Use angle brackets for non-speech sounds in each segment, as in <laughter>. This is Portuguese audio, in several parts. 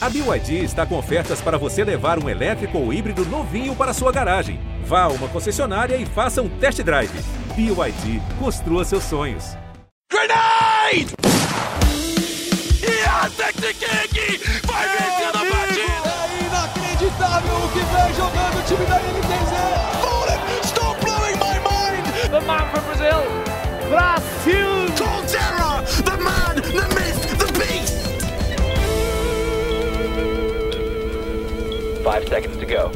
A BYD está com ofertas para você levar um elétrico ou híbrido novinho para sua garagem. Vá a uma concessionária e faça um test drive. BYD, construa seus sonhos. Grenade! Yasekiki vai vencendo a partida! É inacreditável o que vem jogando o time da NTZ! Bullet, stop blowing my mind! The man from Brazil, Brasil! Five seconds to go.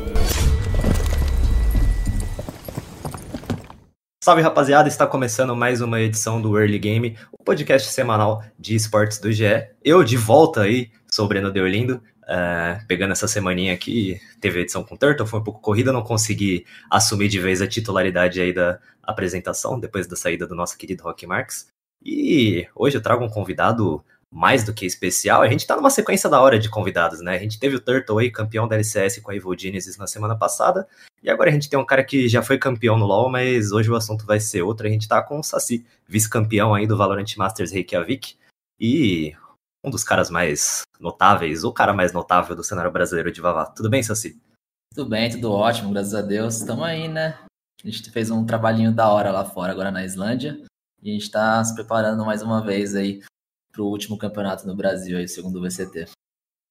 Salve rapaziada, está começando mais uma edição do Early Game, o podcast semanal de esportes do GE. Eu de volta aí, sou o Breno Deolindo, é, pegando essa semaninha aqui, teve edição com o Turtle, foi um pouco corrida, não consegui assumir de vez a titularidade aí da apresentação, depois da saída do nosso querido Rock Marks. E hoje eu trago um convidado mais do que especial. A gente tá numa sequência da hora de convidados, né? A gente teve o Turtle aí, campeão da LCS com a Evil Genesis na semana passada. E agora a gente tem um cara que já foi campeão no LoL, mas hoje o assunto vai ser outro. A gente tá com o Saci, vice-campeão aí do Valorant Masters Reykjavik. E um dos caras mais notáveis, o cara mais notável do cenário brasileiro de Vavá. Tudo bem, Saci? Tudo bem, tudo ótimo, graças a Deus. Estamos aí, né? A gente fez um trabalhinho da hora lá fora, agora na Islândia. E a gente está se preparando mais uma vez aí para o último campeonato no Brasil, aí, segundo o VCT.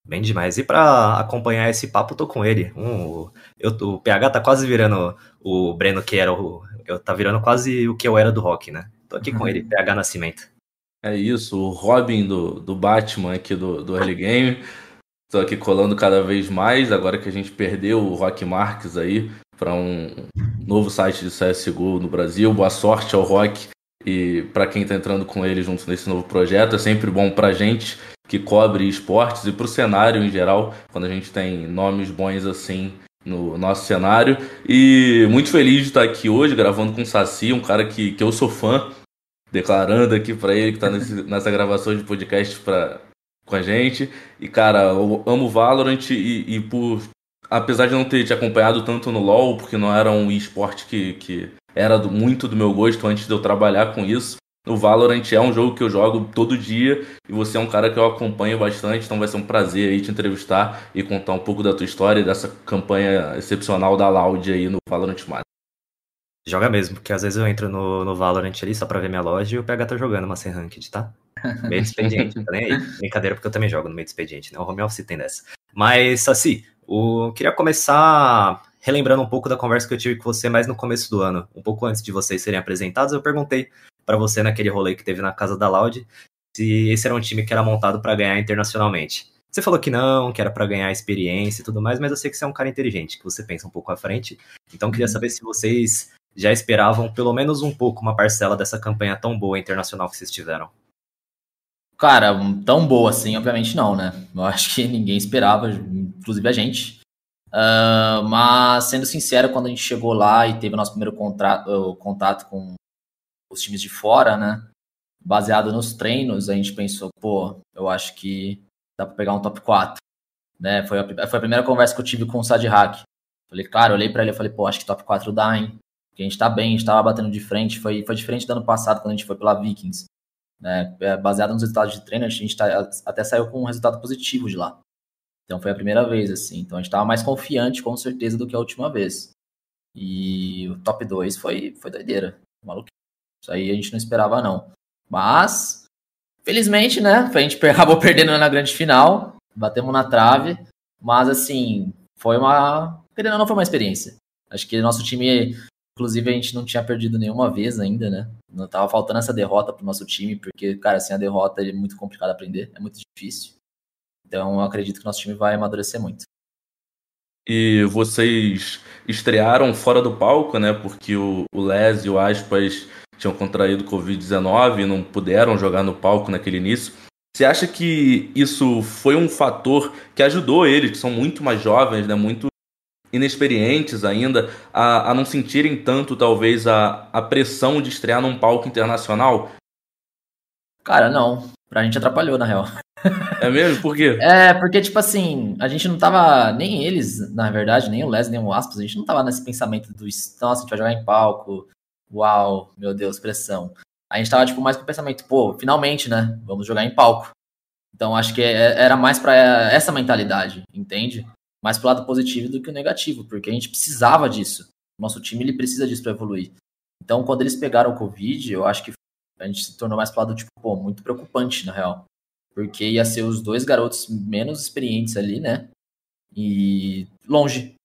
Bem demais. E para acompanhar esse papo, tô com ele. Um, eu, o PH tá quase virando o Breno que era o. Eu, tá virando quase o que eu era do rock, né? Tô aqui com ele, PH Nascimento. É isso, o Robin do, do Batman aqui do, do Early Game. Tô aqui colando cada vez mais, agora que a gente perdeu o Rock Marques aí para um novo site de CSGO no Brasil. Boa sorte ao Rock e para quem está entrando com ele junto nesse novo projeto. É sempre bom para gente que cobre esportes e para o cenário em geral, quando a gente tem nomes bons assim no nosso cenário. E muito feliz de estar aqui hoje gravando com o Saci, um cara que, que eu sou fã, declarando aqui para ele que está <laughs> nessa gravação de podcast pra, com a gente. E cara, eu amo Valorant e, e por. Apesar de não ter te acompanhado tanto no LoL, porque não era um esporte que, que era do, muito do meu gosto antes de eu trabalhar com isso. O Valorant é um jogo que eu jogo todo dia e você é um cara que eu acompanho bastante, então vai ser um prazer aí te entrevistar e contar um pouco da tua história e dessa campanha excepcional da Loud aí no Valorant Master. Joga mesmo, porque às vezes eu entro no, no Valorant ali só pra ver minha loja e o PH tá jogando uma sem ranked, tá? Meio de expediente, <laughs> tá nem aí. Brincadeira, porque eu também jogo no meio de expediente, né? O home office tem dessa. Mas, Saci, o... queria começar relembrando um pouco da conversa que eu tive com você mais no começo do ano. Um pouco antes de vocês serem apresentados, eu perguntei para você naquele rolê que teve na casa da Loud se esse era um time que era montado para ganhar internacionalmente. Você falou que não, que era para ganhar experiência e tudo mais, mas eu sei que você é um cara inteligente, que você pensa um pouco à frente. Então eu queria saber se vocês já esperavam pelo menos um pouco uma parcela dessa campanha tão boa internacional que vocês tiveram. Cara, tão boa assim, obviamente não, né? Eu acho que ninguém esperava, inclusive a gente. Uh, mas, sendo sincero, quando a gente chegou lá e teve o nosso primeiro contrato, contato com os times de fora, né? Baseado nos treinos, a gente pensou, pô, eu acho que dá para pegar um top 4. Né? Foi, a, foi a primeira conversa que eu tive com o Sad Hack. Falei, cara, olhei para ele e falei, pô, acho que top 4 dá, hein? Porque a gente tá bem, a gente tava batendo de frente. Foi, foi diferente do ano passado, quando a gente foi pela Vikings. Né? Baseado nos resultados de treino, a gente tá, até saiu com um resultado positivo de lá. Então foi a primeira vez, assim. Então a gente estava mais confiante, com certeza, do que a última vez. E o top 2 foi, foi doideira. Maluco. Isso aí a gente não esperava, não. Mas, felizmente, né? A gente <laughs> acabou perdendo na grande final. Batemos na trave. Mas, assim, foi uma. Querendo não, foi uma experiência. Acho que nosso time, inclusive, a gente não tinha perdido nenhuma vez ainda, né? Não tava faltando essa derrota pro nosso time, porque, cara, assim, a derrota é muito complicado aprender, é muito difícil. Então, eu acredito que nosso time vai amadurecer muito. E vocês estrearam fora do palco, né? Porque o, o Les e o Aspas tinham contraído Covid-19 e não puderam jogar no palco naquele início. Você acha que isso foi um fator que ajudou eles, que são muito mais jovens, né? Muito inexperientes ainda, a, a não sentirem tanto, talvez, a, a pressão de estrear num palco internacional? Cara, não. Pra gente atrapalhou, na real. É mesmo? Por quê? É, porque, tipo assim, a gente não tava. Nem eles, na verdade, nem o Les, nem o Aspas, a gente não tava nesse pensamento do. Nossa, a gente vai jogar em palco. Uau, meu Deus, pressão. A gente tava, tipo, mais com o pensamento, pô, finalmente, né? Vamos jogar em palco. Então acho que é, era mais para essa mentalidade, entende? Mais pro lado positivo do que o negativo, porque a gente precisava disso. Nosso time ele precisa disso para evoluir. Então, quando eles pegaram o Covid, eu acho que a gente se tornou mais pro lado, tipo, pô, muito preocupante, na real. Porque ia ser os dois garotos menos experientes ali, né? E longe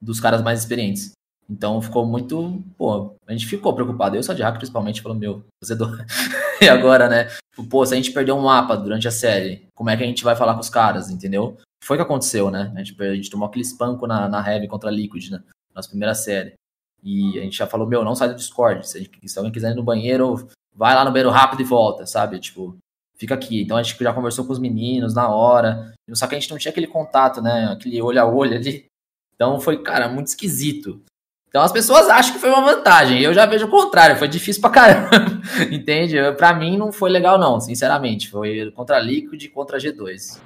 dos caras mais experientes. Então ficou muito. Pô, a gente ficou preocupado. Eu só de hack, principalmente, falou, meu, fazedor. <laughs> e agora, né? Pô, se a gente perder um mapa durante a série, como é que a gente vai falar com os caras, entendeu? Foi o que aconteceu, né? A gente, a gente tomou aquele espanco na, na Heavy contra a Liquid, né? Nossa primeira série. E a gente já falou, meu, não sai do Discord. Se, gente, se alguém quiser ir no banheiro, vai lá no banheiro rápido e volta, sabe? Tipo, fica aqui. Então a gente já conversou com os meninos na hora. Só que a gente não tinha aquele contato, né? Aquele olho a olho ali. Então foi, cara, muito esquisito. Então as pessoas acham que foi uma vantagem. Eu já vejo o contrário, foi difícil pra caramba. <laughs> Entende? Pra mim não foi legal, não, sinceramente. Foi contra Liquid e contra a G2.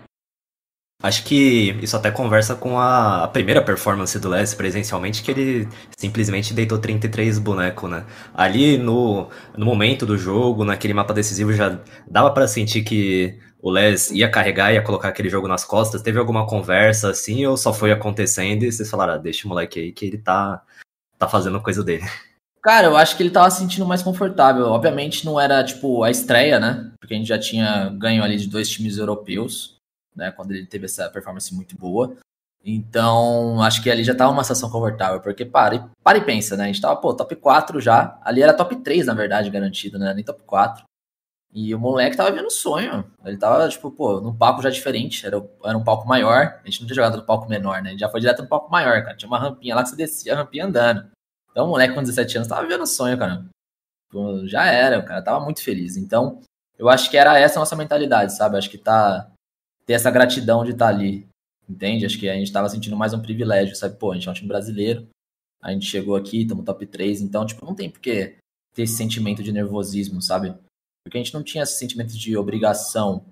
Acho que isso até conversa com a, primeira performance do Les presencialmente, que ele simplesmente deitou 33 bonecos, né? Ali no, no momento do jogo, naquele mapa decisivo, já dava para sentir que o Les ia carregar, ia colocar aquele jogo nas costas. Teve alguma conversa assim, ou só foi acontecendo e vocês falaram, ah, deixa o moleque aí que ele tá, tá fazendo coisa dele? Cara, eu acho que ele tava se sentindo mais confortável. Obviamente não era, tipo, a estreia, né? Porque a gente já tinha ganho ali de dois times europeus né? Quando ele teve essa performance muito boa. Então, acho que ali já tava uma situação confortável, porque para e, para e pensa, né? A gente tava, pô, top 4 já. Ali era top 3, na verdade, garantido, né? Nem top 4. E o moleque tava vendo sonho. Ele tava, tipo, pô, num palco já diferente. Era, era um palco maior. A gente não tinha jogado no palco menor, né? Ele já foi direto no palco maior, cara. Tinha uma rampinha lá que você descia a rampinha andando. Então o moleque com 17 anos tava vendo sonho, cara. Pô, já era, o cara tava muito feliz. Então, eu acho que era essa a nossa mentalidade, sabe? Acho que tá ter essa gratidão de estar ali, entende? Acho que a gente estava sentindo mais um privilégio, sabe? Pô, a gente é um time brasileiro, a gente chegou aqui, estamos top 3, então, tipo, não tem por que ter esse sentimento de nervosismo, sabe? Porque a gente não tinha esse sentimento de obrigação,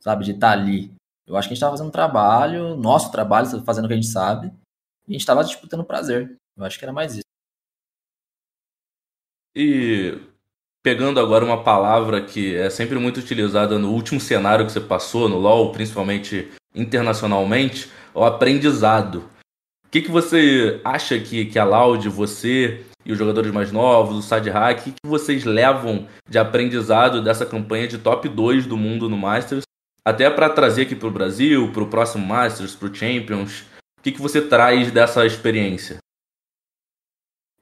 sabe, de estar ali. Eu acho que a gente estava fazendo trabalho, nosso trabalho, fazendo o que a gente sabe, e a gente estava disputando prazer. Eu acho que era mais isso. E pegando agora uma palavra que é sempre muito utilizada no último cenário que você passou, no LoL, principalmente internacionalmente, o aprendizado. O que, que você acha que, que a Loud, você e os jogadores mais novos, o Sad Hack, o que, que vocês levam de aprendizado dessa campanha de top 2 do mundo no Masters? Até para trazer aqui para o Brasil, para o próximo Masters, para o Champions. O que, que você traz dessa experiência?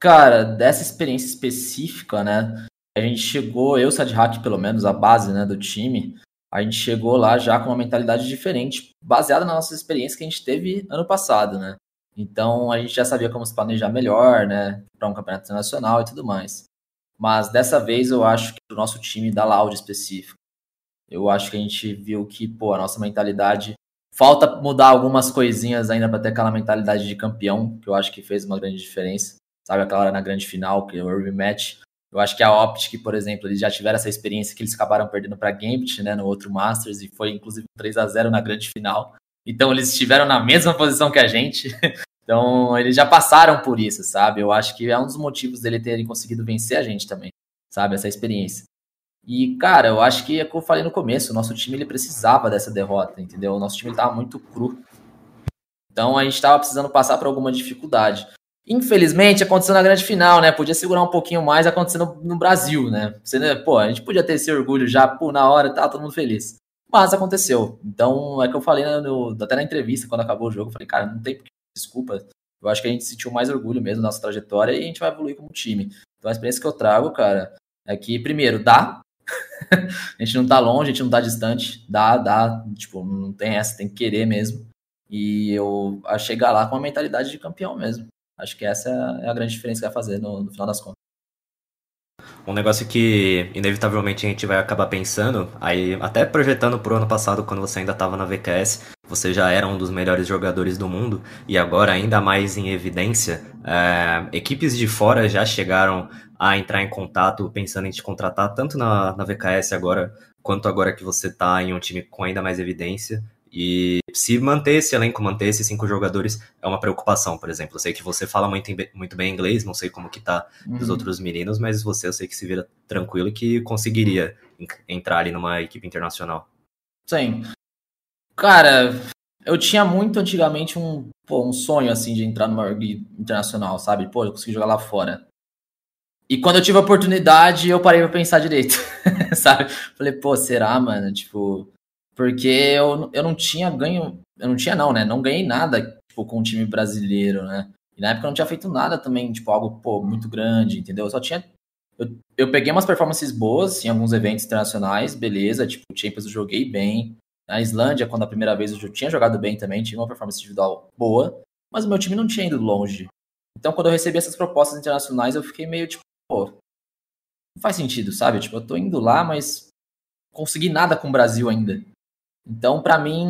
Cara, dessa experiência específica, né? A gente chegou, eu, Sadhack, pelo menos, a base né, do time, a gente chegou lá já com uma mentalidade diferente, baseada na nossa experiência que a gente teve ano passado, né? Então a gente já sabia como se planejar melhor, né? Para um campeonato internacional e tudo mais. Mas dessa vez eu acho que o nosso time da Loud específico, eu acho que a gente viu que, pô, a nossa mentalidade. Falta mudar algumas coisinhas ainda para ter aquela mentalidade de campeão, que eu acho que fez uma grande diferença. Sabe aquela hora na grande final, que é o rematch, eu acho que a Optic, por exemplo, eles já tiveram essa experiência que eles acabaram perdendo para a Gambit, né, no outro Masters, e foi inclusive 3 a 0 na grande final. Então eles estiveram na mesma posição que a gente. <laughs> Então eles já passaram por isso, sabe? Eu acho que é um dos motivos dele terem conseguido vencer a gente também, sabe? Essa experiência. E, cara, eu acho que é o que eu falei no começo, o nosso time ele precisava dessa derrota, entendeu? O nosso time estava muito cru. Então a gente estava precisando passar por alguma dificuldade. Infelizmente, aconteceu na grande final, né? Podia segurar um pouquinho mais acontecendo no Brasil, né? Né? Pô, a gente podia ter esse orgulho já, pô, na hora, tá todo mundo feliz. Mas aconteceu. Então, é que eu falei no, até na entrevista, quando acabou o jogo, falei, cara, não tem desculpa. Eu acho que a gente sentiu mais orgulho mesmo da nossa trajetória e a gente vai evoluir como time. Então, a experiência que eu trago, cara, é que, primeiro, dá. <laughs> a gente não tá longe, a gente não tá distante. Dá, dá. Tipo, não tem essa, tem que querer mesmo. E eu a chegar lá com a mentalidade de campeão mesmo. Acho que essa é a grande diferença que vai fazer no, no final das contas. Um negócio que inevitavelmente a gente vai acabar pensando, aí até projetando pro ano passado, quando você ainda estava na VKS, você já era um dos melhores jogadores do mundo, e agora ainda mais em evidência, é, equipes de fora já chegaram a entrar em contato pensando em te contratar, tanto na, na VKS agora, quanto agora que você está em um time com ainda mais evidência. E se manter esse elenco, manter esses cinco jogadores é uma preocupação, por exemplo. Eu sei que você fala muito, muito bem inglês, não sei como que tá uhum. os outros meninos, mas você eu sei que se vira tranquilo e que conseguiria entrar ali numa equipe internacional. Sim. Cara, eu tinha muito antigamente um, pô, um sonho assim de entrar numa org internacional, sabe? Pô, eu consegui jogar lá fora. E quando eu tive a oportunidade, eu parei pra pensar direito, <laughs> sabe? Falei, pô, será, mano? Tipo, porque eu, eu não tinha ganho, eu não tinha não, né? Não ganhei nada, tipo, com o time brasileiro, né? E na época eu não tinha feito nada também, tipo, algo, pô, muito grande, entendeu? Eu só tinha eu, eu peguei umas performances boas em alguns eventos internacionais, beleza, tipo, Champions eu joguei bem. Na Islândia, quando a primeira vez eu tinha jogado bem também, tinha uma performance individual boa, mas o meu time não tinha ido longe. Então, quando eu recebi essas propostas internacionais, eu fiquei meio tipo, pô, não faz sentido, sabe? Tipo, eu tô indo lá, mas consegui nada com o Brasil ainda. Então, para mim,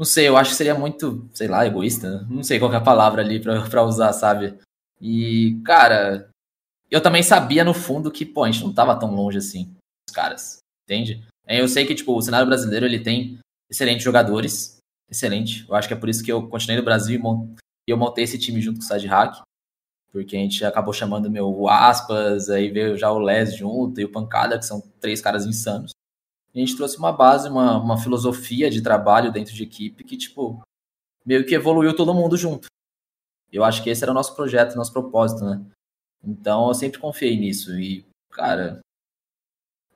não sei, eu acho que seria muito, sei lá, egoísta. Não sei qual é a palavra ali pra, pra usar, sabe? E, cara, eu também sabia no fundo que, pô, a gente não tava tão longe assim, os caras, entende? Eu sei que, tipo, o cenário brasileiro, ele tem excelentes jogadores, excelente. Eu acho que é por isso que eu continuei no Brasil e eu montei esse time junto com o Side Hack, porque a gente acabou chamando meu Aspas, aí veio já o Les junto e o Pancada, que são três caras insanos. A gente trouxe uma base, uma, uma filosofia de trabalho dentro de equipe que, tipo, meio que evoluiu todo mundo junto. Eu acho que esse era o nosso projeto, nosso propósito, né? Então eu sempre confiei nisso. E, cara,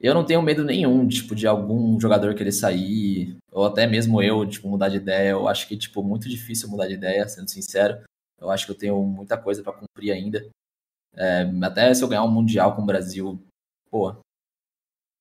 eu não tenho medo nenhum, tipo, de algum jogador querer sair, ou até mesmo eu, tipo, mudar de ideia. Eu acho que, tipo, muito difícil mudar de ideia, sendo sincero. Eu acho que eu tenho muita coisa para cumprir ainda. É, até se eu ganhar um Mundial com o Brasil, pô,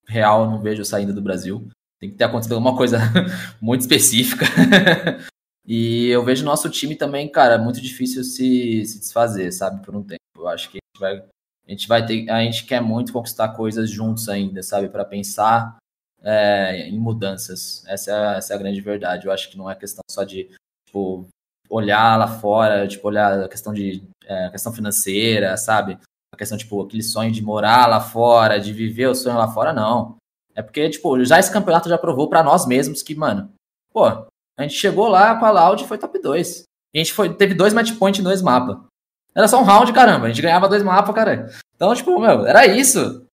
real, não vejo saindo do Brasil. Tem que ter acontecido alguma coisa <laughs> muito específica. <laughs> e eu vejo nosso time também, cara, muito difícil se, se desfazer, sabe, por um tempo. Eu acho que a gente vai, a gente vai ter, a gente quer muito conquistar coisas juntos ainda, sabe, para pensar é, em mudanças. Essa é, essa é a grande verdade. Eu acho que não é questão só de tipo, olhar lá fora, tipo, olhar a questão de é, questão financeira, sabe? A questão, tipo, aquele sonho de morar lá fora, de viver o sonho lá fora, não. É porque, tipo, já esse campeonato já provou para nós mesmos que, mano, pô, a gente chegou lá com a Loud e foi top 2. A gente foi, teve dois match point em dois mapas. Era só um round, caramba. A gente ganhava dois mapas, cara. Então, tipo, meu, era isso.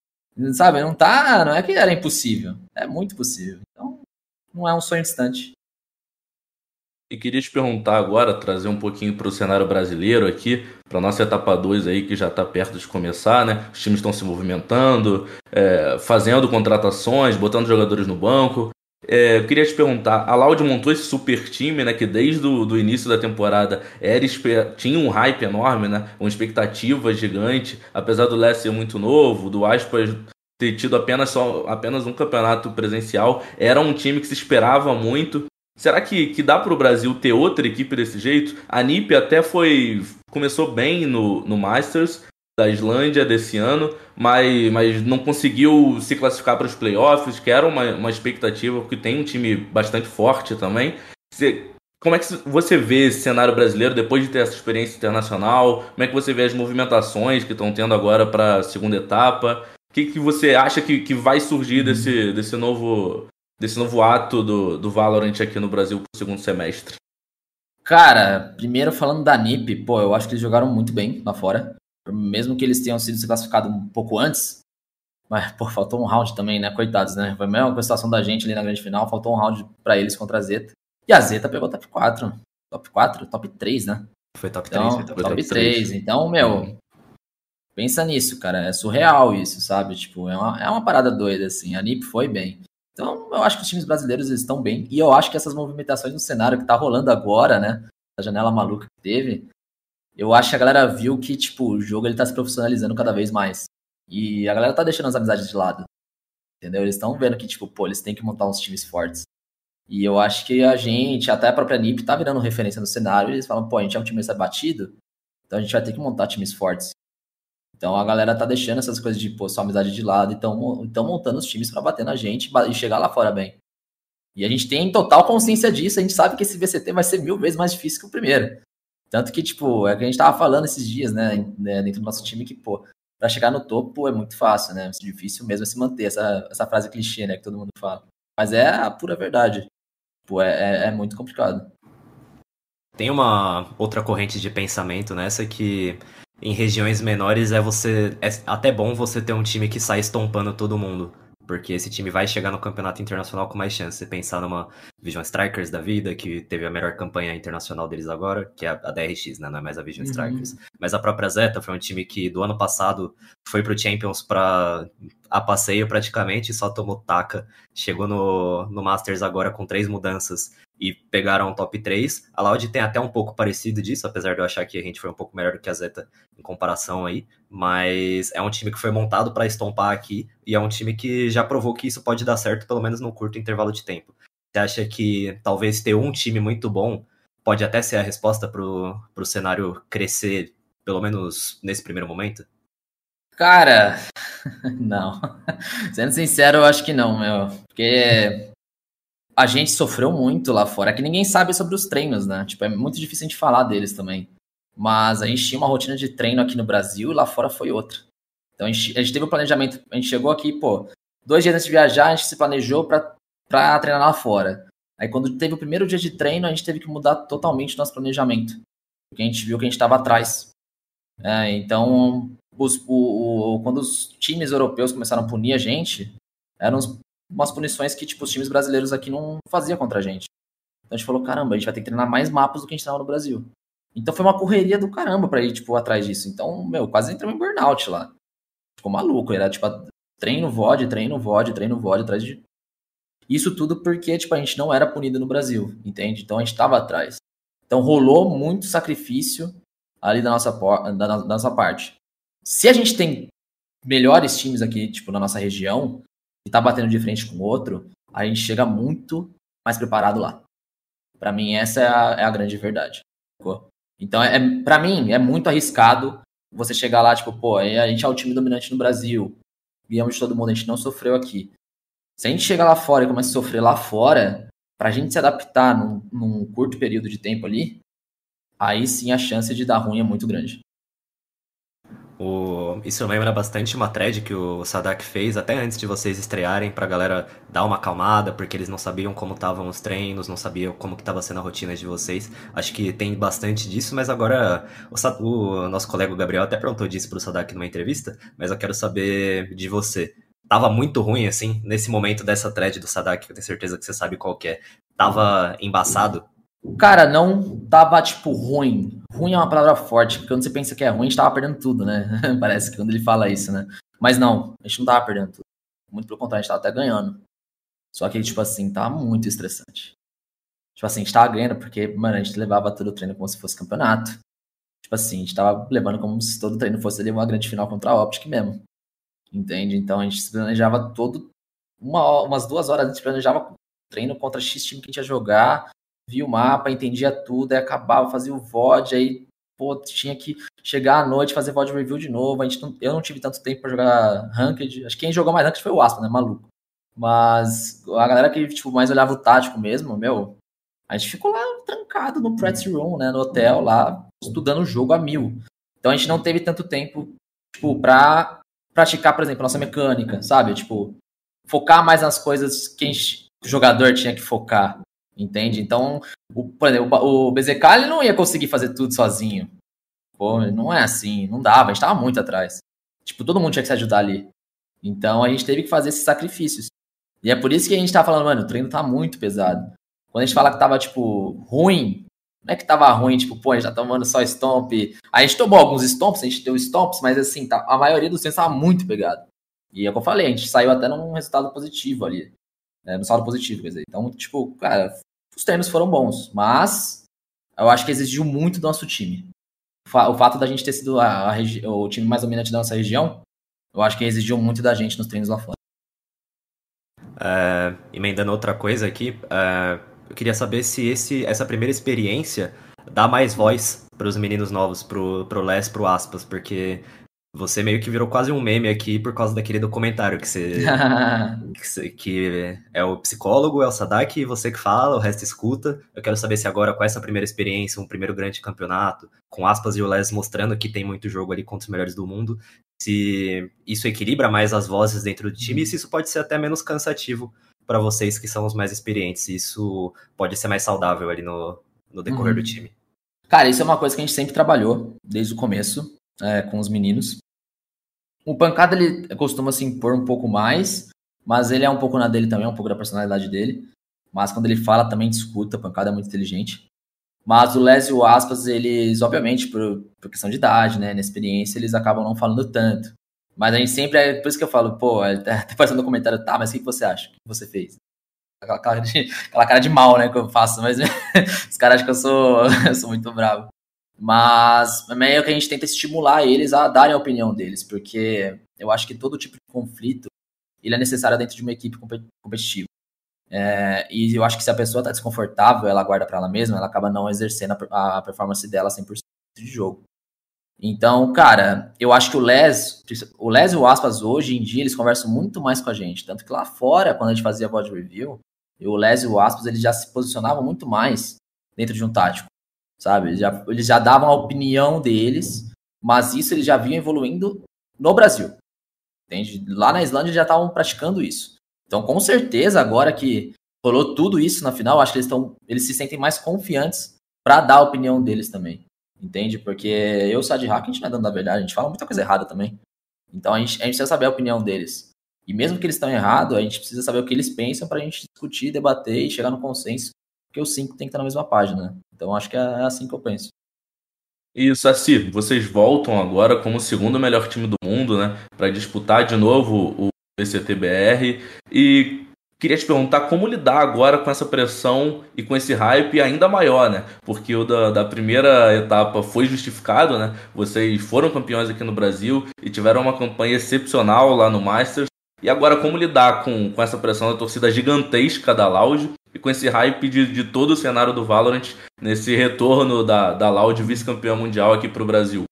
Sabe? Não tá. Não é que era impossível. É muito possível. Então, não é um sonho distante. E queria te perguntar agora, trazer um pouquinho para o cenário brasileiro aqui, para nossa etapa 2 aí, que já está perto de começar, né? Os times estão se movimentando, é, fazendo contratações, botando jogadores no banco. É, eu queria te perguntar, a Loud montou esse super time, né? Que desde o do início da temporada era, tinha um hype enorme, né? Uma expectativa gigante, apesar do Less ser muito novo, do Aspas ter tido apenas, só, apenas um campeonato presencial, era um time que se esperava muito. Será que, que dá para o Brasil ter outra equipe desse jeito? A NiP até foi começou bem no, no Masters, da Islândia desse ano, mas, mas não conseguiu se classificar para os playoffs, que era uma, uma expectativa, porque tem um time bastante forte também. Você, como é que você vê esse cenário brasileiro depois de ter essa experiência internacional? Como é que você vê as movimentações que estão tendo agora para a segunda etapa? O que, que você acha que, que vai surgir desse, desse, novo, desse novo ato do, do Valorant aqui no Brasil para o segundo semestre? Cara, primeiro falando da NiP, pô, eu acho que eles jogaram muito bem lá fora mesmo que eles tenham sido classificados um pouco antes, mas, pô, faltou um round também, né? Coitados, né? Foi a mesma situação da gente ali na grande final, faltou um round para eles contra a Zeta. E a Zeta pegou top 4. Top 4? Top 3, né? Foi top 3. Então, foi top, top 3. 3. Então, meu, pensa nisso, cara. É surreal isso, sabe? Tipo, é uma, é uma parada doida, assim. A NIP foi bem. Então, eu acho que os times brasileiros estão bem. E eu acho que essas movimentações no cenário que tá rolando agora, né? A janela maluca que teve, eu acho que a galera viu que, tipo, o jogo ele tá se profissionalizando cada vez mais. E a galera tá deixando as amizades de lado. Entendeu? Eles estão vendo que, tipo, pô, eles têm que montar uns times fortes. E eu acho que a gente, até a própria NIP, tá virando referência no cenário. Eles falam, pô, a gente é um time mais batido, então a gente vai ter que montar times fortes. Então a galera tá deixando essas coisas de, pô, sua amizade de lado e estão montando os times para bater na gente e chegar lá fora bem. E a gente tem total consciência disso, a gente sabe que esse VCT vai ser mil vezes mais difícil que o primeiro. Tanto que, tipo, é que a gente tava falando esses dias, né, né, dentro do nosso time, que, pô, pra chegar no topo é muito fácil, né? É difícil mesmo é se manter, essa, essa frase clichê, né, que todo mundo fala. Mas é a pura verdade. Tipo, é, é, é muito complicado. Tem uma outra corrente de pensamento nessa que em regiões menores é você. É até bom você ter um time que sai estompando todo mundo. porque esse time vai chegar no campeonato internacional com mais chance. Você pensar numa Vision Strikers da vida, que teve a melhor campanha internacional deles agora, que é a DRX, né? Não é mais a Vision Uhum. Strikers. Mas a própria Zeta foi um time que do ano passado foi pro Champions pra a passeio praticamente, só tomou taca. Chegou no, no Masters agora com três mudanças e pegaram o top 3. A Loud tem até um pouco parecido disso, apesar de eu achar que a gente foi um pouco melhor do que a Zeta em comparação aí. Mas é um time que foi montado para estompar aqui e é um time que já provou que isso pode dar certo, pelo menos no curto intervalo de tempo. Você acha que talvez ter um time muito bom pode até ser a resposta pro, pro cenário crescer, pelo menos nesse primeiro momento? Cara, <laughs> não. <laughs> Sendo sincero, eu acho que não, meu. Porque a gente sofreu muito lá fora. Que ninguém sabe sobre os treinos, né? Tipo, é muito difícil a gente falar deles também. Mas a gente tinha uma rotina de treino aqui no Brasil e lá fora foi outra. Então a gente, a gente teve o um planejamento. A gente chegou aqui, pô, dois dias antes de viajar, a gente se planejou pra, pra treinar lá fora. Aí quando teve o primeiro dia de treino, a gente teve que mudar totalmente o nosso planejamento. Porque a gente viu que a gente estava atrás. É, então, os, o, o, quando os times europeus começaram a punir a gente, eram uns, umas punições que tipo, os times brasileiros aqui não faziam contra a gente. Então a gente falou, caramba, a gente vai ter que treinar mais mapas do que a gente tava no Brasil. Então foi uma correria do caramba pra ir, tipo, atrás disso. Então, meu, quase entramos em burnout lá. Ficou maluco, era tipo, treino VOD, treino VOD, treino VOD, atrás de... Isso tudo porque, tipo, a gente não era punido no Brasil, entende? Então a gente tava atrás. Então rolou muito sacrifício ali da nossa, da, da nossa parte. Se a gente tem melhores times aqui, tipo, na nossa região, e tá batendo de frente com o outro, a gente chega muito mais preparado lá. Para mim, essa é a, é a, grande verdade. Então, é, para mim, é muito arriscado você chegar lá, tipo, pô, a gente é o time dominante no Brasil, ganhamos de todo mundo, a gente não sofreu aqui. Se a gente chega lá fora e começa a sofrer lá fora, pra gente se adaptar num, num curto período de tempo ali, aí sim a chance de dar ruim é muito grande. O... Isso lembra bastante uma thread que o Sadak fez até antes de vocês estrearem pra galera dar uma acalmada, porque eles não sabiam como estavam os treinos, não sabiam como que estava sendo a rotina de vocês. Acho que tem bastante disso, mas agora o, o nosso colega Gabriel até perguntou disso pro Sadak numa entrevista, mas eu quero saber de você. Tava muito ruim, assim, nesse momento dessa thread do Sadak, que eu tenho certeza que você sabe qual que é. Tava embaçado Cara, não tava, tipo, ruim. Ruim é uma palavra forte, porque quando você pensa que é ruim, a gente tava perdendo tudo, né? <laughs> Parece que quando ele fala isso, né? Mas não, a gente não tava perdendo tudo. Muito pelo contrário, a gente tava até ganhando. Só que, tipo assim, tava muito estressante. Tipo assim, a gente tava ganhando porque, mano, a gente levava todo o treino como se fosse campeonato. Tipo assim, a gente tava levando como se todo treino fosse ali uma grande final contra a Optic mesmo. Entende? Então a gente se planejava todo. Uma, umas duas horas a gente planejava treino contra X time que a gente ia jogar via o mapa, entendia tudo, aí acabava, fazia o VOD, aí, pô, tinha que chegar à noite, fazer VOD review de novo. A gente não, eu não tive tanto tempo para jogar Ranked. Acho que quem jogou mais Ranked foi o Aspa, né? Maluco. Mas a galera que, tipo, mais olhava o tático mesmo, meu, a gente ficou lá trancado no press room, né? No hotel lá, estudando o jogo a mil. Então a gente não teve tanto tempo, tipo, pra praticar, por exemplo, a nossa mecânica, sabe? Tipo, focar mais nas coisas que gente, o jogador tinha que focar entende? Então, o, por exemplo, o BZK ele não ia conseguir fazer tudo sozinho. Pô, não é assim, não dava, a gente tava muito atrás. Tipo, todo mundo tinha que se ajudar ali. Então, a gente teve que fazer esses sacrifícios. E é por isso que a gente tá falando, mano, o treino tá muito pesado. Quando a gente fala que tava, tipo, ruim, não é que tava ruim, tipo, pô, a gente tá tomando só stomp. A gente tomou alguns stomps, a gente deu stomps, mas assim, tá, a maioria dos treinos tava muito pegado. E é o que eu falei, a gente saiu até num resultado positivo ali. Né, no saldo positivo, quer dizer. Então, tipo, cara, os treinos foram bons, mas eu acho que exigiu muito do nosso time. O fato da gente ter sido a, a o time mais dominante da nossa região, eu acho que exigiu muito da gente nos treinos lá fora. Uh, emendando outra coisa aqui, uh, eu queria saber se esse, essa primeira experiência dá mais voz para os meninos novos, pro, pro Les, pro Aspas, porque você meio que virou quase um meme aqui por causa daquele documentário que você. <laughs> que, você, que, é o psicólogo, é o Sadak, e você que fala, o resto escuta. Eu quero saber se agora, com essa primeira experiência, um primeiro grande campeonato, com aspas e o Les mostrando que tem muito jogo ali contra os melhores do mundo, se isso equilibra mais as vozes dentro do time e se isso pode ser até menos cansativo para vocês que são os mais experientes. Se isso pode ser mais saudável ali no, no decorrer uhum. do time. Cara, isso é uma coisa que a gente sempre trabalhou desde o começo é, com os meninos. O pancada ele costuma se impor um pouco mais, Mas ele é um pouco na dele também, um pouco da personalidade dele. Mas quando ele fala, também discuta, pancada é muito inteligente. Mas o Les e o Aspas, eles, obviamente, por, por questão de idade, né, na experiência, eles acabam não falando tanto. Mas a gente sempre, é por isso que eu falo, pô, até fazendo no comentário, tá, mas o que você acha? O que você fez? Aquela cara de, <laughs> aquela cara de mal, né, que eu faço, mas <laughs> os caras acham que eu sou, <laughs> eu sou muito bravo. Mas meio que a gente tenta estimular eles a darem a opinião deles, porque eu acho que todo tipo de conflito ele é necessário dentro de uma equipe competitiva. É, e eu acho que se a pessoa está desconfortável, ela guarda para ela mesma, ela acaba não exercendo a, a performance dela 100% de jogo. Então, cara, eu acho que o Les, o Les e o Aspas hoje em dia, eles conversam muito mais com a gente. Tanto que lá fora, quando a gente fazia VOD Review, o Les e o Aspas, eles já se posicionavam muito mais dentro de um tático, sabe? Já, eles já davam a opinião deles, mas isso eles já vinham evoluindo no Brasil. Entende? Lá na Islândia já estavam praticando isso. Então, com certeza, agora que rolou tudo isso na final, acho que eles, estão, eles se sentem mais confiantes para dar a opinião deles também. Entende? Porque eu, Sad Hack, a gente não é dando a verdade, a gente fala muita coisa errada também. Então a gente, a gente precisa saber a opinião deles. E mesmo que eles estão errados, a gente precisa saber o que eles pensam para a gente discutir, debater e chegar no consenso, porque os cinco tem que estar na mesma página. Né? Então acho que é, é assim que eu penso. E Saci, vocês voltam agora como o segundo melhor time do mundo, né, para disputar de novo o PCTBR. E queria te perguntar como lidar agora com essa pressão e com esse hype ainda maior, né? Porque o da, da primeira etapa foi justificado, né? Vocês foram campeões aqui no Brasil e tiveram uma campanha excepcional lá no Masters. E agora, como lidar com, com essa pressão da torcida gigantesca da Loud e com esse hype de, de todo o cenário do Valorant nesse retorno da, da Loud vice-campeã mundial aqui para o Brasil?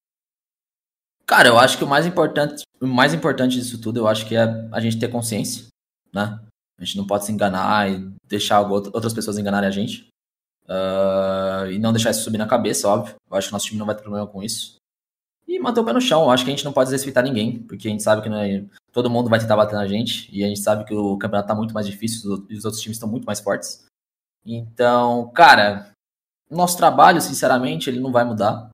Cara, eu acho que o mais importante, o mais importante disso tudo, eu acho que é a gente ter consciência, né? A gente não pode se enganar e deixar outras pessoas enganarem a gente. Uh, e não deixar isso subir na cabeça, óbvio. Eu acho que nosso time não vai ter problema com isso. E manter o pé no chão. Eu acho que a gente não pode desrespeitar ninguém, porque a gente sabe que é, todo mundo vai tentar bater na gente. E a gente sabe que o campeonato tá muito mais difícil e os outros times estão muito mais fortes. Então, cara, nosso trabalho, sinceramente, ele não vai mudar.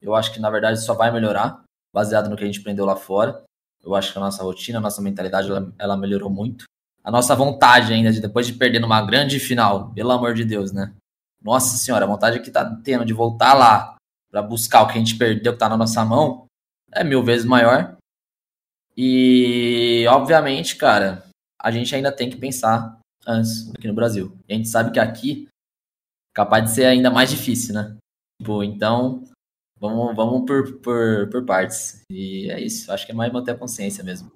Eu acho que, na verdade, só vai melhorar baseado no que a gente aprendeu lá fora. Eu acho que a nossa rotina, a nossa mentalidade, ela, ela melhorou muito. A nossa vontade ainda, de depois de perder numa grande final, pelo amor de Deus, né? Nossa senhora, a vontade que tá tendo de voltar lá para buscar o que a gente perdeu, que tá na nossa mão, é mil vezes maior. E, obviamente, cara, a gente ainda tem que pensar antes aqui no Brasil. A gente sabe que aqui capaz de ser ainda mais difícil, né? Tipo, então, Vamos, vamos por, por, por partes. E é isso. Acho que é mais manter a consciência mesmo.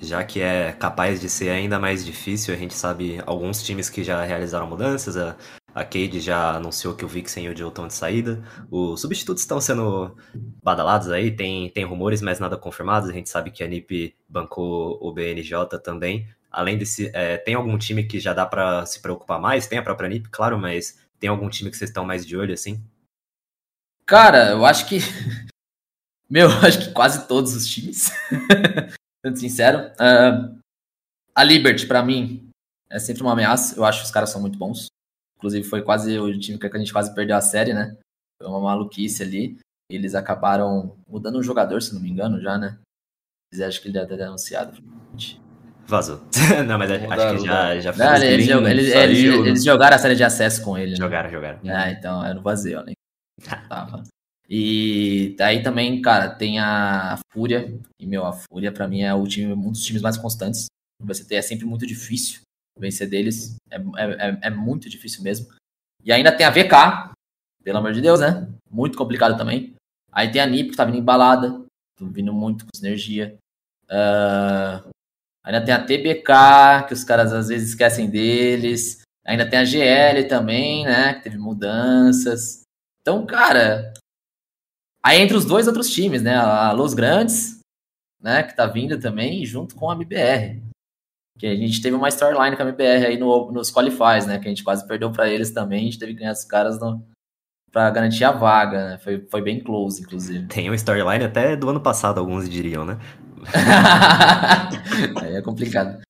Já que é capaz de ser ainda mais difícil, a gente sabe alguns times que já realizaram mudanças. A, a Cade já anunciou que o Vixen e o Joe estão de saída. Os substitutos estão sendo badalados aí, tem, tem rumores, mas nada confirmados. A gente sabe que a NiP bancou o BNJ também. Além desse, é, tem algum time que já dá para se preocupar mais? Tem a própria NiP, claro, mas tem algum time que vocês estão mais de olho assim? Cara, eu acho que. <laughs> Meu, acho que quase todos os times. <laughs> Sendo sincero. Uh, a Liberty, para mim, é sempre uma ameaça. Eu acho que os caras são muito bons. Inclusive, foi quase o time que a gente quase perdeu a série, né? Foi uma maluquice ali. Eles acabaram mudando um jogador, se não me engano, já, né? Eles acham que ele deve ter anunciado. Vazou. <laughs> não, mas acho que já, já não, eles, eles, eles, eles, jogaram a série de acesso com ele. Né? Jogaram, jogaram. Ah, então era no vazio, né? Tava. E daí também, cara, tem a Fúria. E, meu, a Fúria para mim é o time, um dos times mais constantes. O VCT é sempre muito difícil vencer deles. É, é, é, é muito difícil mesmo. E ainda tem a VK, pelo amor de Deus, né? Muito complicado também. Aí tem a NIP, que tá vindo embalada. Vindo muito com sinergia. Uh, ainda tem a TBK, que os caras às vezes esquecem deles. Ainda tem a GL também, né? Que teve mudanças. Então, cara, aí entre os dois outros times, né? A Los Grandes, né? Que tá vindo também, junto com a MBR. Que a gente teve uma storyline com a MBR aí no, nos qualifies, né? Que a gente quase perdeu para eles também. A gente teve que ganhar os caras no, para garantir a vaga, né? Foi, foi bem close, inclusive. Tem uma storyline até do ano passado, alguns diriam, né? <laughs> aí é complicado.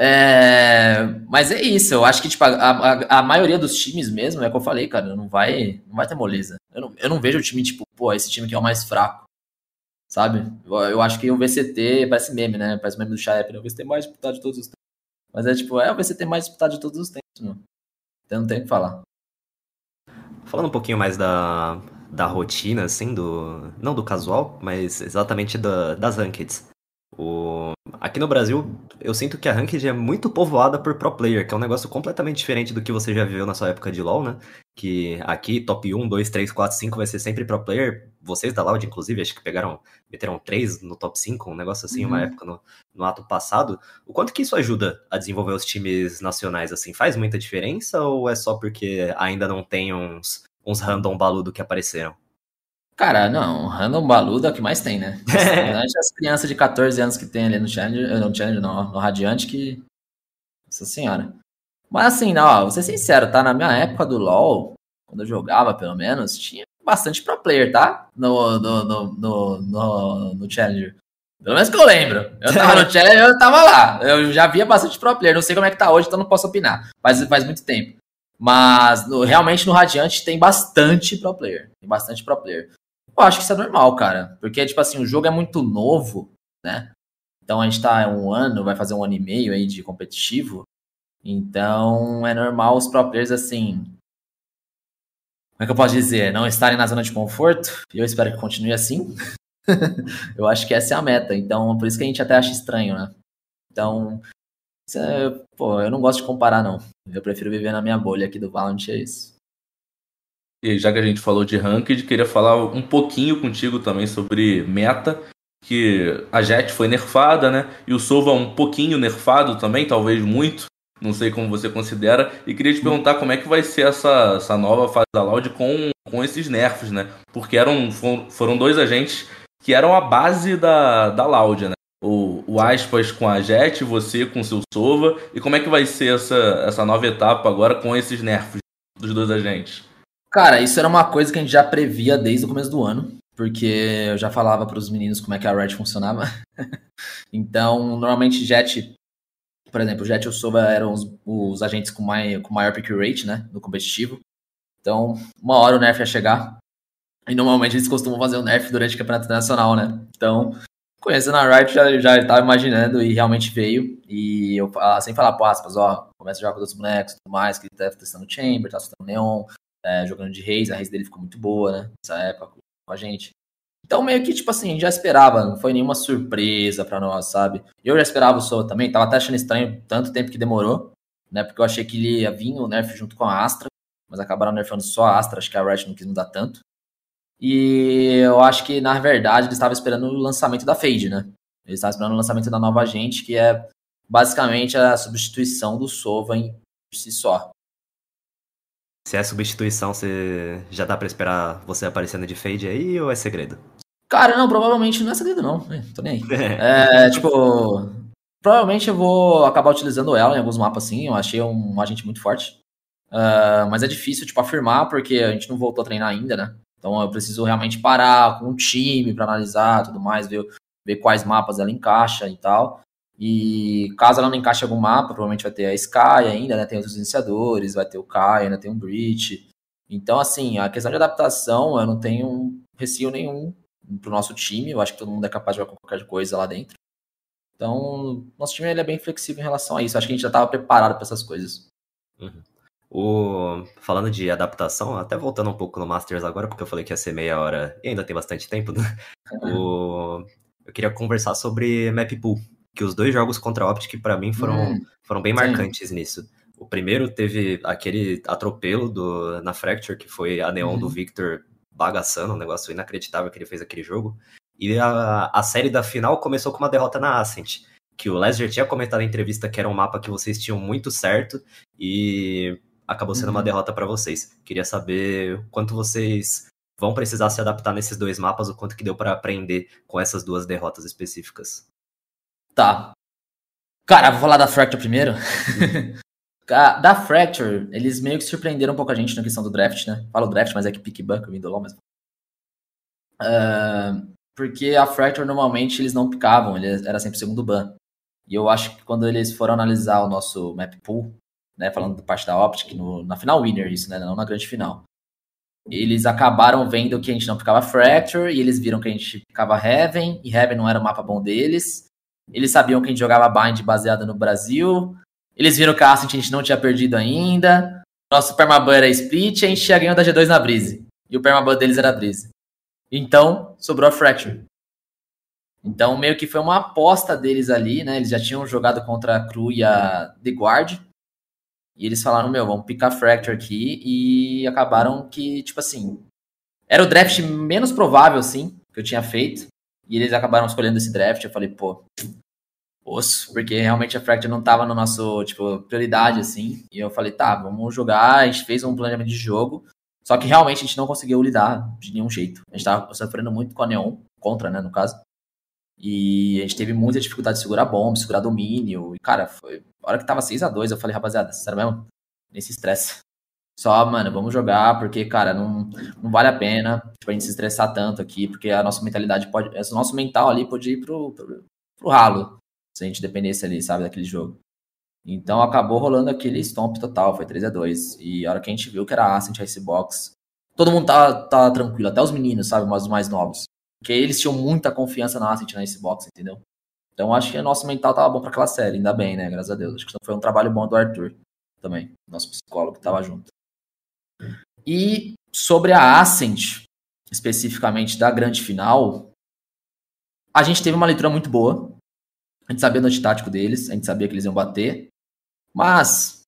É, mas é isso, eu acho que tipo, a, a, a, maioria dos times mesmo, é o que eu falei, cara, não vai, não vai ter moleza. Eu não, eu não vejo o time, tipo, pô, esse time aqui é o mais fraco, sabe? Eu, acho que o VCT parece meme, né? Parece meme do Chaep, né? O VCT é mais disputado de todos os Mas é tipo, é, ser ter mais disputado de todos os tempos, meu. Então não tem o que falar. Falando um pouquinho mais da, da rotina, assim, do. Não do casual, mas exatamente da, das rankeds. O... Aqui no Brasil, eu sinto que a Ranked é muito povoada por pro player, que é um negócio completamente diferente do que você já viveu na sua época de LoL, né? Que aqui, top 1, 2, 3, 4, 5 vai ser sempre pro player. Vocês da Loud, inclusive, acho que pegaram, meteram 3 no top 5, um negócio assim, Uhum. uma época no, no ato passado. O quanto que isso ajuda a desenvolver os times nacionais, assim? Faz muita diferença ou é só porque ainda não tem uns, uns random baludo que apareceram? Cara, não, Random Baludo é o que mais tem, né? <laughs> As, as crianças de 14 anos que tem ali no Challenger, eh, no Challenger, não, no Radiante, que. Nossa senhora. Mas assim, não, ó, vou ser sincero, tá? Na minha época do LoL, quando eu jogava, pelo menos, tinha bastante pro player, tá? No, no, no, no, no, no Challenger. Pelo menos que eu lembro. Eu tava no <laughs> Challenger, eu tava lá. Eu já via bastante pro player. Não sei como é que tá hoje, então não posso opinar. Faz, faz muito tempo. Mas no- realmente no Radiante tem bastante pro player. Tem bastante pro player. Eu acho que isso é normal, cara. Porque, tipo assim, o jogo é muito novo, né? Então a gente tá um ano, vai fazer um ano e meio aí de competitivo. Então é normal os pro players, assim. Como é que eu posso dizer? Não estarem na zona de conforto. E eu espero que continue assim. <laughs> eu acho que essa é a meta. Então, por isso que a gente até acha estranho, né? Então, é- pô, eu não gosto de comparar, não. Eu prefiro viver na minha bolha aqui do Valorant, é isso. E já que a gente falou de Ranked, queria falar um pouquinho contigo também sobre meta, que a Jet foi nerfada, né? E o Sova um pouquinho nerfado também, talvez muito, não sei como você considera. E queria te perguntar como é que vai ser essa, essa nova fase da Loud com, com esses nerfs, né? Porque eram, foram- dois agentes que eram a base da, da Loud, né? O, o Aspas com a Jet, você com o seu Sova. E como é que vai ser essa, essa nova etapa agora com esses nerfs dos dois agentes? Cara, isso era uma coisa que a gente já previa desde o começo do ano, porque eu já falava para os meninos como é que a Red funcionava. <laughs> então, normalmente Jet, por exemplo, Jet e o Sova eram os, os agentes com, mai, com maior pick rate, né, no competitivo. Então, uma hora o nerf ia chegar. E normalmente eles costumam fazer o nerf durante o campeonato nacional, né? Então, conhecendo a Riot, já, já estava imaginando e realmente veio. E eu ah, sem falar, pô, aspas, ó, começa a jogar com outros bonecos e tudo mais, que ele tá testando Chamber, tá testando Neon, é, jogando de Reis, a Reis dele ficou muito boa, né? Nessa época com a gente. Então, meio que, tipo assim, gente já esperava, não foi nenhuma surpresa pra nós, sabe? Eu já esperava o Sova também, tava até achando estranho tanto tempo que demorou, né? Porque eu achei que ele ia vir o nerf junto com a Astra, mas acabaram nerfando só a Astra, acho que a Riot não quis mudar tanto. E eu acho que, na verdade, eles estavam esperando o lançamento da Fade, né? Eles estavam esperando o lançamento da nova agente, que é basicamente a substituição do Sova em si só. Se é substituição, você já dá pra esperar você aparecendo de fade aí ou é segredo? Cara, não, provavelmente não é segredo, não. É, Tô nem aí. <laughs> É, tipo, provavelmente eu vou acabar utilizando ela em alguns mapas, sim. Eu achei um agente muito forte. Ah, mas é difícil, tipo, afirmar, porque a gente não voltou a treinar ainda, né? Então eu preciso realmente parar com o time pra analisar tudo mais, ver, ver quais mapas ela encaixa e tal. E caso ela não encaixe algum mapa, provavelmente vai ter a Sky ainda, né? Tem outros iniciadores, vai ter o Kai, ainda tem o Breach. Então, assim, a questão de adaptação, eu não tenho receio nenhum pro nosso time. Eu acho que todo mundo é capaz de jogar qualquer coisa lá dentro. Então, nosso time ele é bem flexível em relação a isso. Acho que a gente já estava preparado para essas coisas. O... Falando de adaptação, até voltando um pouco no Masters agora, porque eu falei que ia ser meia hora e ainda tem bastante tempo, né? <laughs> O... Eu queria conversar sobre Map Pool, que os dois jogos contra a Optic, pra mim, foram, Hum, foram bem sim. marcantes nisso. O primeiro teve aquele atropelo do, na Fracture, que foi a Neon Uhum. do Victor bagaçando, um negócio inacreditável que ele fez aquele jogo. E a, a série da final começou com uma derrota na Ascent, que o Lesger tinha comentado na entrevista que era um mapa que vocês tinham muito certo e acabou sendo uma Uhum. derrota pra vocês. Queria saber quanto vocês vão precisar se adaptar nesses dois mapas, o quanto que deu pra aprender com essas duas derrotas específicas. Tá. Cara, vou falar da Fracture primeiro. <laughs> Da Fracture, eles meio que surpreenderam um pouco a gente na questão do draft, né? Falo draft, mas é que pick buck, eu vim do LoL, mas... Ah, porque a Fracture, normalmente, eles não picavam, ele era sempre segundo ban. E eu acho que quando eles foram analisar o nosso map pool, né, falando da parte da Optic, no- na final winner isso, né, não na grande final. Eles acabaram vendo que a gente não ficava Fracture, e eles viram que a gente ficava Heaven, e Heaven não era o mapa bom deles. Eles sabiam que a gente jogava Bind baseado no Brasil, Eles viram que a Ascent a gente não tinha perdido ainda. Nosso Permaban era split, a gente tinha ganho da G2 na Breeze. E o Permaban deles era Breeze. Então, sobrou a Fracture. Então, meio que foi uma aposta deles ali, né? Eles já tinham jogado contra a Cru e a The Guard. E eles falaram, meu, vamos picar Fracture aqui. E acabaram que, tipo assim, era o draft menos provável, assim, que eu tinha feito. E eles acabaram escolhendo esse draft. Eu falei, pô, osso, porque realmente a Fracture não tava no nosso, tipo, prioridade, assim. E eu falei, tá, vamos jogar. A gente fez um planejamento de jogo. Só que realmente a gente não conseguiu lidar de nenhum jeito. A gente tava sofrendo muito com a Neon, contra, né, no caso. E a gente teve muita dificuldade de segurar bomba, segurar domínio. E, cara, foi. A hora que tava 6 a 2 eu falei, rapaziada, sério mesmo? Nesse estresse. Só, mano, vamos jogar, porque, cara, não, não vale a pena tipo, a gente se estressar tanto aqui, porque a nossa mentalidade pode. O nosso mental ali pode ir pro, pro, pro ralo. Se a gente dependesse ali, sabe, daquele jogo. Então acabou rolando aquele stomp total, foi 3 a 2 E a hora que a gente viu que era Ascent Icebox, todo mundo tá, tá tranquilo, até os meninos, sabe, mas os mais novos. Porque eles tinham muita confiança na Ascent na Icebox, entendeu? Então acho que o nosso mental tava bom para aquela série, ainda bem, né? Graças a Deus. Acho que foi um trabalho bom do Arthur também, nosso psicólogo que tava junto. E sobre a Ascent, especificamente da grande final, a gente teve uma leitura muito boa. A gente sabia do antitático deles, a gente sabia que eles iam bater. Mas,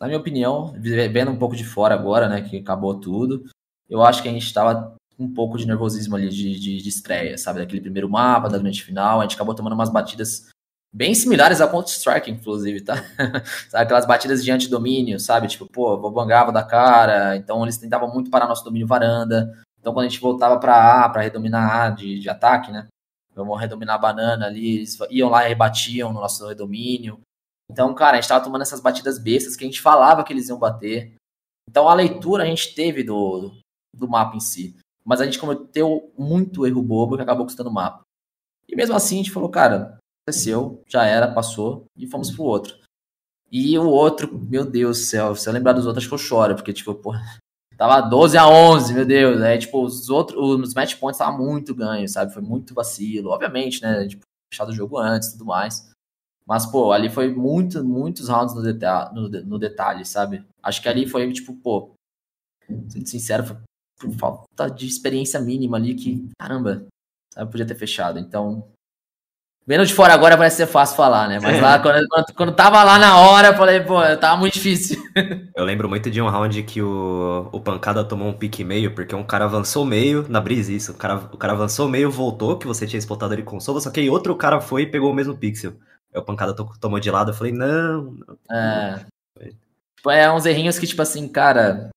na minha opinião, vendo um pouco de fora agora, né, que acabou tudo, eu acho que a gente estava um pouco de nervosismo ali de, de, de estreia, sabe? Daquele primeiro mapa, da grande final, a gente acabou tomando umas batidas bem similares a Counter-Strike, inclusive, tá? <laughs> aquelas batidas de antidomínio, sabe? Tipo, pô, bangava da cara, então eles tentavam muito parar nosso domínio varanda. Então quando a gente voltava para A, para redominar A de, de ataque, né? Vamos redominar a banana ali, eles iam lá e rebatiam no nosso redomínio. Então, cara, a gente tava tomando essas batidas bestas que a gente falava que eles iam bater. Então, a leitura a gente teve do, do mapa em si. Mas a gente cometeu muito erro bobo que acabou custando o mapa. E mesmo assim, a gente falou, cara, aconteceu, já era, passou, e fomos pro outro. E o outro, meu Deus do céu, se eu lembrar dos outros, acho que eu choro, porque, tipo, pô, <laughs> tava 12 a 11, meu Deus, é, tipo, os outros, os match points estavam muito ganhos, sabe, foi muito vacilo, obviamente, né, tipo, fechado o jogo antes e tudo mais. Mas, pô, ali foi muito, muitos rounds no, deta no, no, detalhe, sabe? Acho que ali foi, tipo, pô, sendo sincero, foi por falta de experiência mínima ali que, caramba, sabe, podia ter fechado. Então, vendo de fora agora parece ser fácil falar, né? Mas é. lá, quando, quando, quando, tava lá na hora, eu falei, pô, tava muito difícil. <laughs> Eu lembro muito de um round que o, o Pancada tomou um pique meio, porque um cara avançou meio, na brisa isso, o cara, o cara avançou meio, voltou, que você tinha spotado ele com sova, só que aí outro cara foi e pegou o mesmo pixel. Aí o pancada tomou de lado, eu falei, não. não. É. Tipo, é uns errinhos que, tipo assim, cara.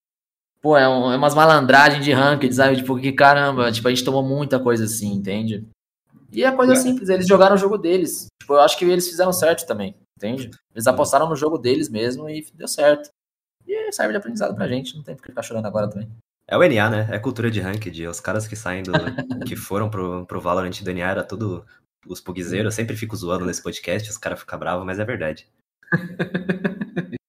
Pô, é, um, é umas malandragens de ranked, sabe? Tipo, que caramba, tipo, a gente tomou muita coisa assim, entende? E é coisa é. simples, eles jogaram o jogo deles. Tipo, eu acho que eles fizeram certo também, entende? Eles apostaram no jogo deles mesmo e deu certo. E serve de aprendizado pra gente, não tem por que ficar chorando agora também. É o NA, né? É cultura de ranked. Os caras que saem do. <laughs> que foram pro, pro Valorant do NA era tudo os pugzeiros, eu sempre fico zoando nesse podcast, os caras ficam bravos, mas é verdade. <laughs>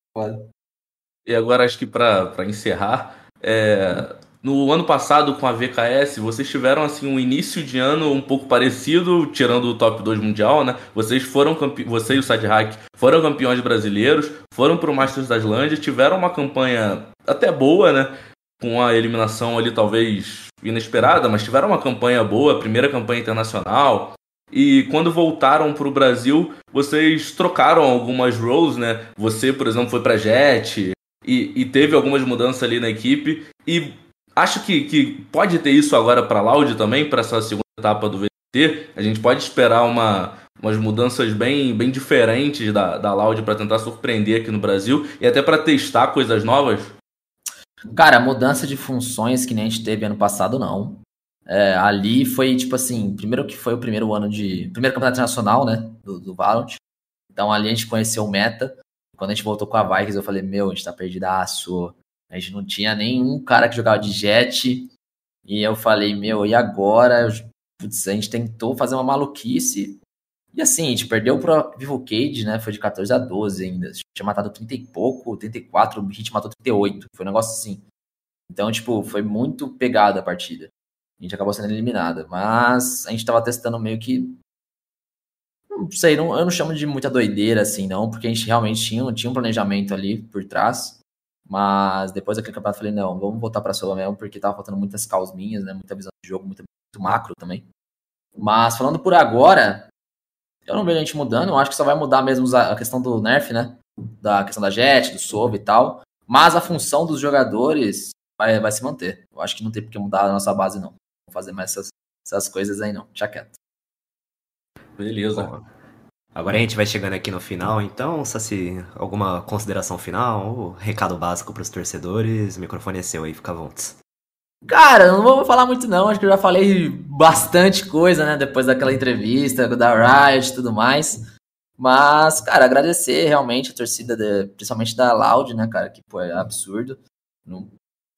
e agora acho que para encerrar, é, no ano passado com a VKS, vocês tiveram assim um início de ano um pouco parecido, tirando o top 2 mundial, né? Vocês foram campe... você e o Sadhack foram campeões brasileiros, foram pro Masters da Islândia, tiveram uma campanha até boa, né? Com a eliminação ali talvez inesperada, mas tiveram uma campanha boa, primeira campanha internacional, e quando voltaram para o Brasil, vocês trocaram algumas roles, né? Você, por exemplo, foi para Jet e, e, teve algumas mudanças ali na equipe. E acho que, que pode ter isso agora para a Loud também, para essa segunda etapa do VT. A gente pode esperar uma, umas mudanças bem, bem diferentes da, da Loud para tentar surpreender aqui no Brasil e até para testar coisas novas. Cara, mudança de funções que nem a gente teve ano passado, não. É, ali foi, tipo assim, primeiro que foi o primeiro ano de. Primeiro campeonato nacional, né? Do, do Valorant. Então ali a gente conheceu o meta. Quando a gente voltou com a Vikings, eu falei, meu, a gente tá perdidaço. A gente não tinha nenhum cara que jogava de jet. E eu falei, meu, e agora? Putz, a gente tentou fazer uma maluquice. E assim, a gente perdeu pro Vivo Cage, né? Foi de 14 a 12 ainda. A gente tinha matado 30 e pouco, 34, o Hit matou 38. Foi um negócio assim. Então, tipo, foi muito pegada a partida. A gente acabou sendo eliminada. Mas a gente estava testando meio que Não sei, não, eu não chamo de muita doideira assim, não, porque a gente realmente tinha, tinha um planejamento ali por trás. Mas depois daquele campeonato eu falei, não, vamos voltar pra Sula mesmo, porque tava faltando muitas causas minhas, né? Muita visão de jogo, muito, muito macro também. Mas falando por agora, eu não vejo a gente mudando, eu acho que só vai mudar mesmo a questão do nerf, né? Da questão da jet, do sov e tal. Mas a função dos jogadores vai, vai se manter. Eu acho que não tem por que mudar a nossa base, não. Vou fazer mais essas, essas coisas aí, não. Já quieto. Beleza. Bom, agora a gente vai chegando aqui no final, então, se alguma consideração final, ou recado básico para os torcedores, o microfone é seu aí, fica à. Cara, não vou falar muito não, acho que eu já falei bastante coisa, né, depois daquela entrevista da Riot e tudo mais. Mas, cara, agradecer realmente a torcida, de, principalmente da Loud, né, cara, que, pô, é absurdo. Não,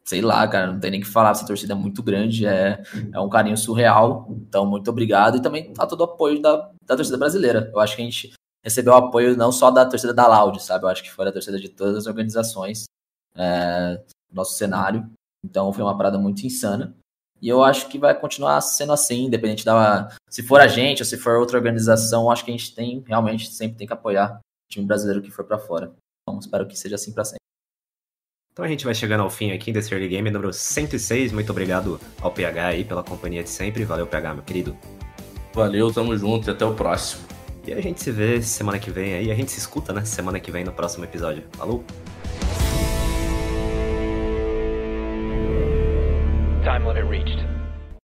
sei lá, cara, não tem nem que falar, essa torcida é muito grande, é, é um carinho surreal. Então, muito obrigado. E também a todo o apoio da, da torcida brasileira. Eu acho que a gente recebeu apoio não só da torcida da Loud, sabe? Eu acho que foi da torcida de todas as organizações é, nosso cenário. Então, foi uma parada muito insana. E eu acho que vai continuar sendo assim, independente da. Se for a gente ou se for outra organização, acho que a gente tem, realmente, sempre tem que apoiar o time brasileiro que for para fora. Então, espero que seja assim para sempre. Então a gente vai chegando ao fim aqui desse Early Game número 106. Muito obrigado ao PH aí pela companhia de sempre. Valeu, PH, meu querido. Valeu, tamo junto e até o próximo. E a gente se vê semana que vem aí. A gente se escuta, né? Semana que vem no próximo episódio. Falou! Time limit reached.